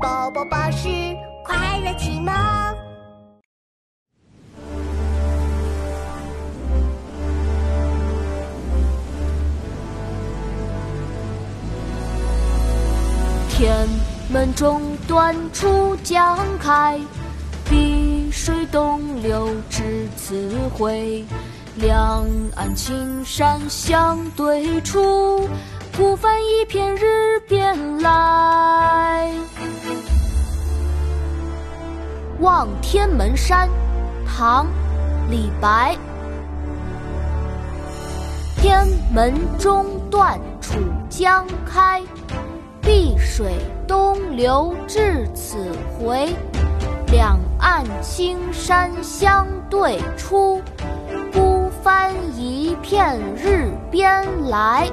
宝宝巴士快乐启蒙。天门中断楚江开，碧水东流至此回。两岸青山相对出，孤帆一片日望天门山》唐·李白。天门中断楚江开，碧水东流至此回。两岸青山相对出。孤帆一片日边来。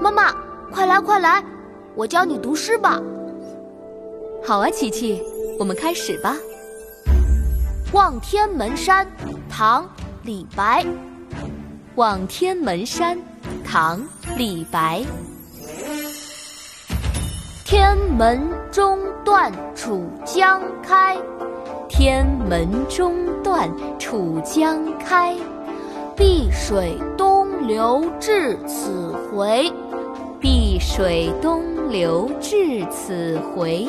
妈妈，快来快来，我教你读诗吧。好啊，琪琪，我们开始吧。《望天门山》唐·李白。《望天门山》唐·李白。天门中断楚江开。天门中断楚江开，碧水东流至此回。碧水东流至此回，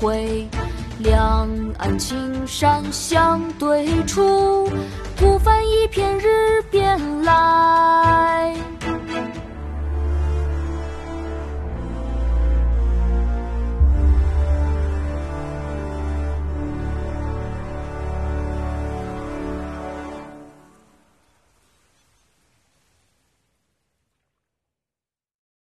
回。两岸青山相对出，孤帆一片日边来。